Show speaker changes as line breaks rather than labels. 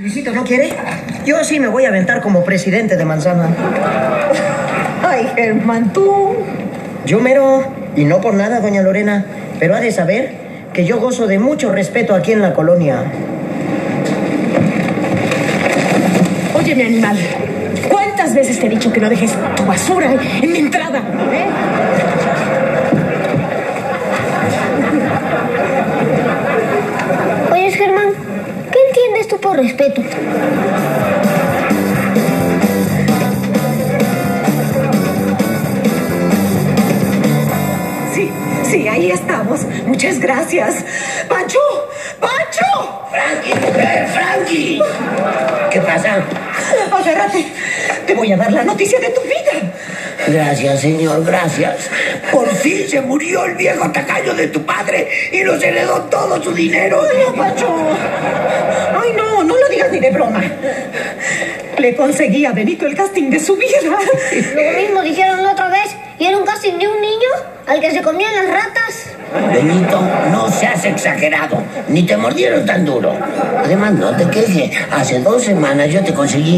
Luisito, ¿no quiere? Yo sí me voy a aventar como presidente de Manzana.
Ay, Germán, tú.
Yo mero, y no por nada, doña Lorena, pero ha de saber que yo gozo de mucho respeto aquí en la colonia.
Oye, mi animal, ¿cuántas veces te he dicho que no dejes tu basura en mi entrada? ¿eh?
Tú por respeto?
Sí, sí, ahí estamos. Muchas gracias. ¡Pancho! ¡Pancho!
¡Frankie! ¡Eh, Frankie! ¿Qué pasa?
Agárrate. Te voy a dar la noticia de tu vida.
Gracias, señor, gracias. Por fin se murió el viejo tacaño de tu padre y nos heredó todo su dinero.
No, Pancho. Ay, no, no lo digas ni de broma. Le conseguí a Benito el casting de su vida.
Lo mismo dijeron la otra vez. ¿Y era un casting de un niño al que se comían las ratas?
Benito, no seas exagerado, ni te mordieron tan duro. Además, no te quejes. Hace dos semanas yo te conseguí